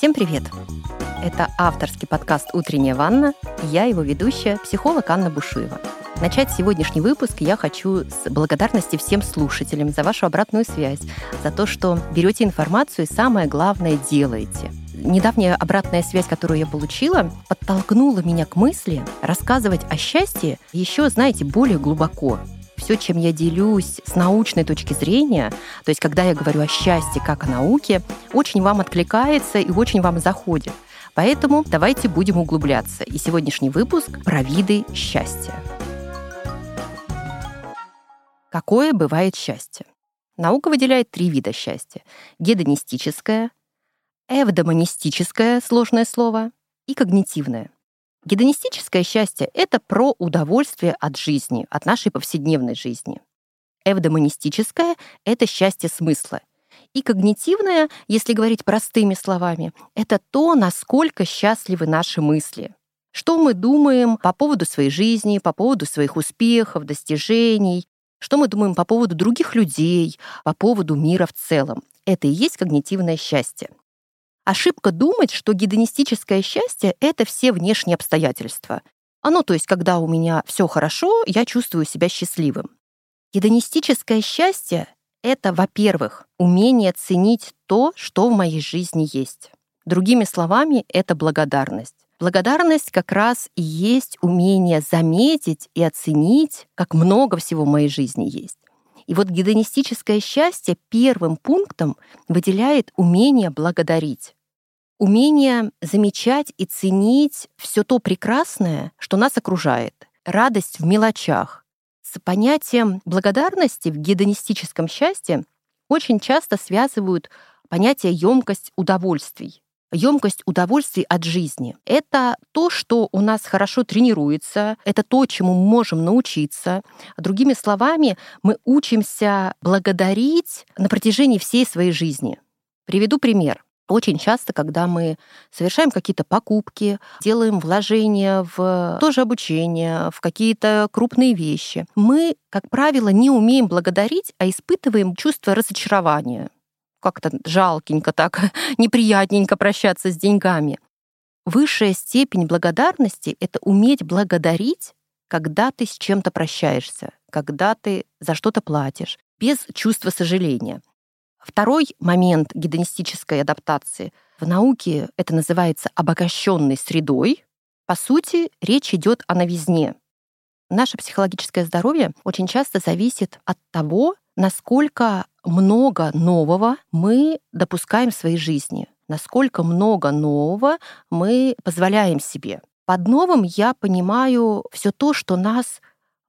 Всем привет! Это авторский подкаст «Утренняя ванна». Я его ведущая, психолог Анна Бушуева. Начать сегодняшний выпуск я хочу с благодарности всем слушателям за вашу обратную связь, за то, что берете информацию и самое главное делаете. Недавняя обратная связь, которую я получила, подтолкнула меня к мысли рассказывать о счастье еще, знаете, более глубоко все, чем я делюсь с научной точки зрения, то есть когда я говорю о счастье как о науке, очень вам откликается и очень вам заходит. Поэтому давайте будем углубляться. И сегодняшний выпуск про виды счастья. Какое бывает счастье? Наука выделяет три вида счастья. Гедонистическое, эвдомонистическое, сложное слово, и когнитивное. Гедонистическое счастье — это про удовольствие от жизни, от нашей повседневной жизни. Эвдомонистическое — это счастье смысла. И когнитивное, если говорить простыми словами, это то, насколько счастливы наши мысли. Что мы думаем по поводу своей жизни, по поводу своих успехов, достижений, что мы думаем по поводу других людей, по поводу мира в целом. Это и есть когнитивное счастье. Ошибка думать, что гедонистическое счастье — это все внешние обстоятельства. Оно, то есть, когда у меня все хорошо, я чувствую себя счастливым. Гедонистическое счастье — это, во-первых, умение ценить то, что в моей жизни есть. Другими словами, это благодарность. Благодарность как раз и есть умение заметить и оценить, как много всего в моей жизни есть. И вот гедонистическое счастье первым пунктом выделяет умение благодарить. Умение замечать и ценить все то прекрасное, что нас окружает. Радость в мелочах. С понятием благодарности в гедонистическом счастье очень часто связывают понятие емкость удовольствий. Емкость удовольствий от жизни — это то, что у нас хорошо тренируется, это то, чему мы можем научиться. Другими словами, мы учимся благодарить на протяжении всей своей жизни. Приведу пример. Очень часто, когда мы совершаем какие-то покупки, делаем вложения в тоже обучение, в какие-то крупные вещи, мы, как правило, не умеем благодарить, а испытываем чувство разочарования. Как-то жалкенько так, неприятненько прощаться с деньгами. Высшая степень благодарности — это уметь благодарить, когда ты с чем-то прощаешься, когда ты за что-то платишь, без чувства сожаления. Второй момент гедонистической адаптации в науке это называется обогащенной средой. По сути, речь идет о новизне. Наше психологическое здоровье очень часто зависит от того, насколько много нового мы допускаем в своей жизни, насколько много нового мы позволяем себе. Под новым я понимаю все то, что нас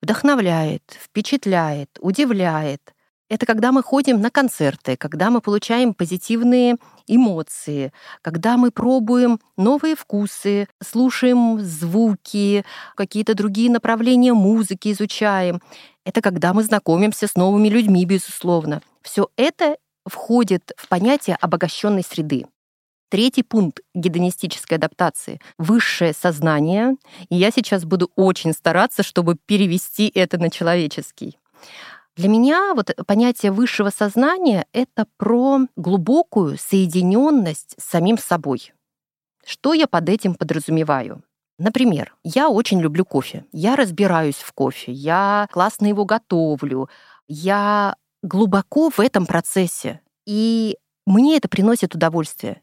вдохновляет, впечатляет, удивляет, это когда мы ходим на концерты, когда мы получаем позитивные эмоции, когда мы пробуем новые вкусы, слушаем звуки, какие-то другие направления музыки изучаем. Это когда мы знакомимся с новыми людьми, безусловно. Все это входит в понятие обогащенной среды. Третий пункт гедонистической адаптации — высшее сознание. И я сейчас буду очень стараться, чтобы перевести это на человеческий. Для меня вот понятие высшего сознания — это про глубокую соединенность с самим собой. Что я под этим подразумеваю? Например, я очень люблю кофе. Я разбираюсь в кофе, я классно его готовлю, я глубоко в этом процессе. И мне это приносит удовольствие.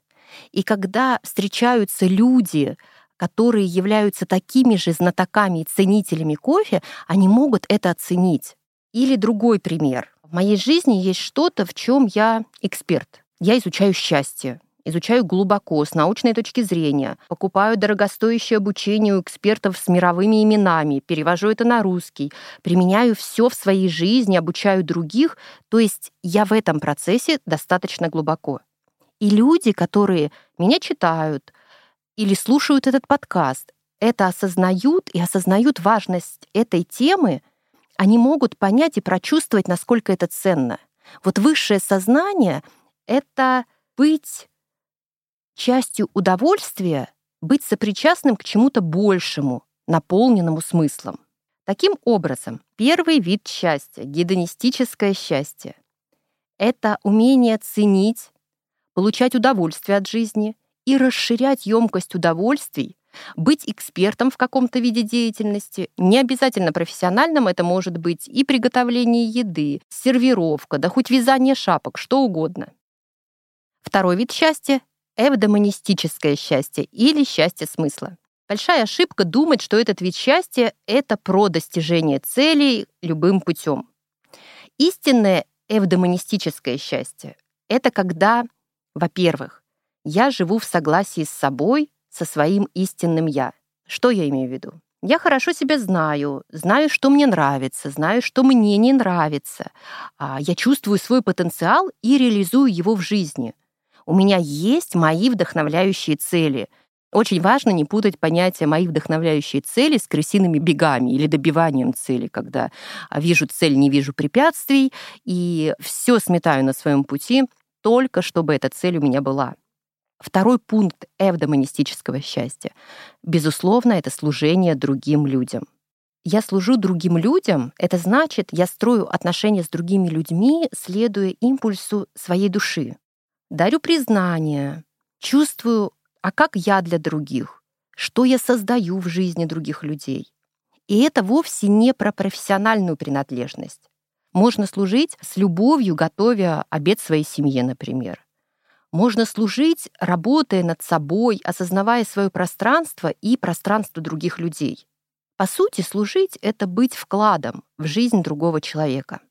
И когда встречаются люди, которые являются такими же знатоками и ценителями кофе, они могут это оценить. Или другой пример. В моей жизни есть что-то, в чем я эксперт. Я изучаю счастье, изучаю глубоко, с научной точки зрения, покупаю дорогостоящее обучение у экспертов с мировыми именами, перевожу это на русский, применяю все в своей жизни, обучаю других, то есть я в этом процессе достаточно глубоко. И люди, которые меня читают или слушают этот подкаст, это осознают и осознают важность этой темы — они могут понять и прочувствовать, насколько это ценно. Вот высшее сознание — это быть частью удовольствия, быть сопричастным к чему-то большему, наполненному смыслом. Таким образом, первый вид счастья, гедонистическое счастье, это умение ценить, получать удовольствие от жизни и расширять емкость удовольствий, быть экспертом в каком-то виде деятельности, не обязательно профессиональным, это может быть и приготовление еды, сервировка, да хоть вязание шапок, что угодно. Второй вид счастья — эвдомонистическое счастье или счастье смысла. Большая ошибка думать, что этот вид счастья — это про достижение целей любым путем. Истинное эвдомонистическое счастье — это когда, во-первых, я живу в согласии с собой, со своим истинным «я». Что я имею в виду? Я хорошо себя знаю, знаю, что мне нравится, знаю, что мне не нравится. А, я чувствую свой потенциал и реализую его в жизни. У меня есть мои вдохновляющие цели — очень важно не путать понятие «мои вдохновляющие цели» с крысиными бегами или добиванием цели, когда вижу цель, не вижу препятствий, и все сметаю на своем пути, только чтобы эта цель у меня была. Второй пункт эвдомонистического счастья. Безусловно, это служение другим людям. Я служу другим людям, это значит, я строю отношения с другими людьми, следуя импульсу своей души. Дарю признание, чувствую а как я для других, что я создаю в жизни других людей. И это вовсе не про профессиональную принадлежность. Можно служить с любовью, готовя обед своей семье, например. Можно служить, работая над собой, осознавая свое пространство и пространство других людей. По сути, служить — это быть вкладом в жизнь другого человека.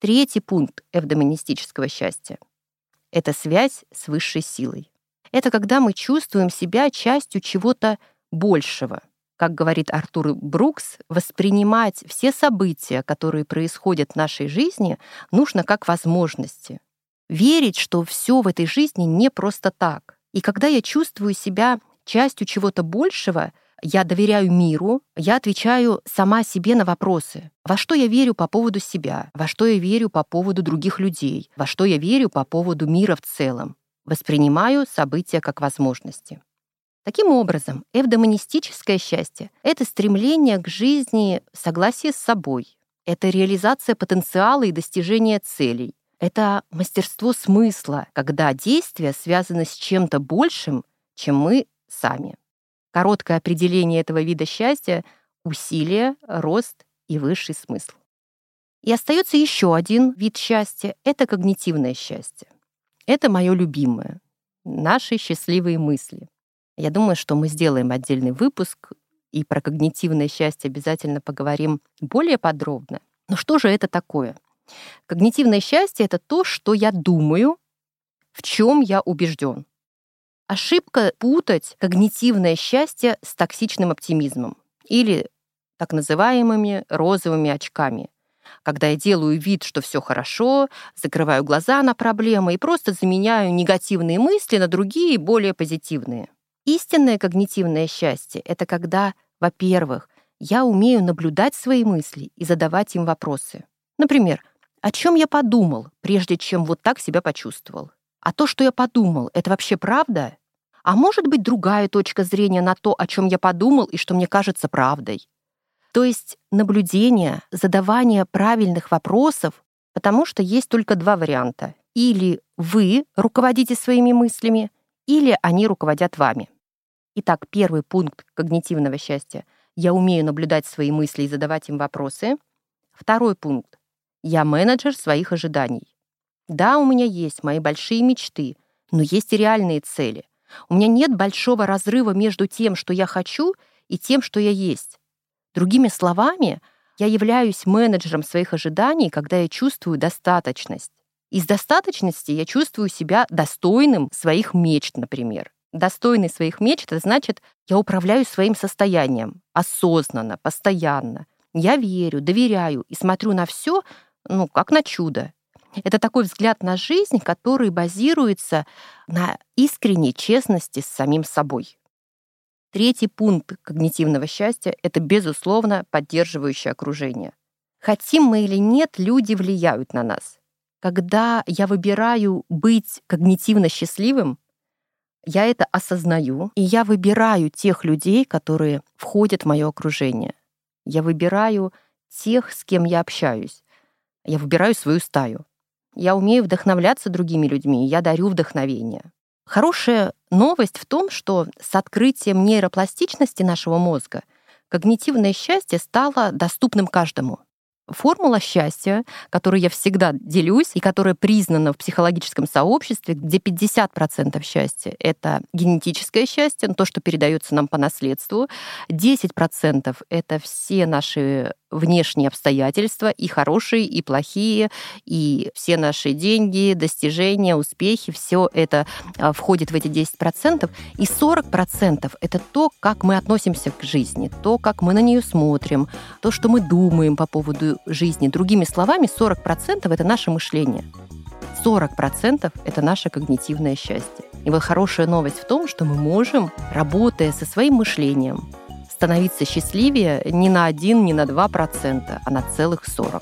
Третий пункт эвдомонистического счастья — это связь с высшей силой. Это когда мы чувствуем себя частью чего-то большего. Как говорит Артур Брукс, воспринимать все события, которые происходят в нашей жизни, нужно как возможности. Верить, что все в этой жизни не просто так. И когда я чувствую себя частью чего-то большего, я доверяю миру, я отвечаю сама себе на вопросы. Во что я верю по поводу себя, во что я верю по поводу других людей, во что я верю по поводу мира в целом. Воспринимаю события как возможности. Таким образом, эвдомонистическое счастье — это стремление к жизни в согласии с собой, это реализация потенциала и достижение целей, это мастерство смысла, когда действия связаны с чем-то большим, чем мы сами. Короткое определение этого вида счастья — усилие, рост и высший смысл. И остается еще один вид счастья — это когнитивное счастье. Это мое любимое. Наши счастливые мысли. Я думаю, что мы сделаем отдельный выпуск и про когнитивное счастье обязательно поговорим более подробно. Но что же это такое? Когнитивное счастье — это то, что я думаю, в чем я убежден. Ошибка путать когнитивное счастье с токсичным оптимизмом или так называемыми розовыми очками когда я делаю вид, что все хорошо, закрываю глаза на проблемы и просто заменяю негативные мысли на другие, более позитивные. Истинное когнитивное счастье — это когда, во-первых, я умею наблюдать свои мысли и задавать им вопросы. Например, о чем я подумал, прежде чем вот так себя почувствовал? А то, что я подумал, это вообще правда? А может быть другая точка зрения на то, о чем я подумал и что мне кажется правдой? То есть наблюдение, задавание правильных вопросов, потому что есть только два варианта. Или вы руководите своими мыслями, или они руководят вами. Итак, первый пункт когнитивного счастья — я умею наблюдать свои мысли и задавать им вопросы. Второй пункт — я менеджер своих ожиданий. Да, у меня есть мои большие мечты, но есть и реальные цели. У меня нет большого разрыва между тем, что я хочу, и тем, что я есть. Другими словами, я являюсь менеджером своих ожиданий, когда я чувствую достаточность. Из достаточности я чувствую себя достойным своих мечт, например. Достойный своих мечт — это значит, я управляю своим состоянием осознанно, постоянно. Я верю, доверяю и смотрю на все, ну, как на чудо. Это такой взгляд на жизнь, который базируется на искренней честности с самим собой. Третий пункт когнитивного счастья — это, безусловно, поддерживающее окружение. Хотим мы или нет, люди влияют на нас. Когда я выбираю быть когнитивно счастливым, я это осознаю, и я выбираю тех людей, которые входят в мое окружение. Я выбираю тех, с кем я общаюсь. Я выбираю свою стаю. Я умею вдохновляться другими людьми, я дарю вдохновение. Хорошая новость в том, что с открытием нейропластичности нашего мозга когнитивное счастье стало доступным каждому. Формула счастья, которую я всегда делюсь и которая признана в психологическом сообществе, где 50% счастья — это генетическое счастье, то, что передается нам по наследству, 10% — это все наши внешние обстоятельства, и хорошие, и плохие, и все наши деньги, достижения, успехи, все это а, входит в эти 10%. И 40% — это то, как мы относимся к жизни, то, как мы на нее смотрим, то, что мы думаем по поводу жизни. Другими словами, 40% — это наше мышление. 40% — это наше когнитивное счастье. И вот хорошая новость в том, что мы можем, работая со своим мышлением, становиться счастливее не на 1, не на 2 процента, а на целых 40.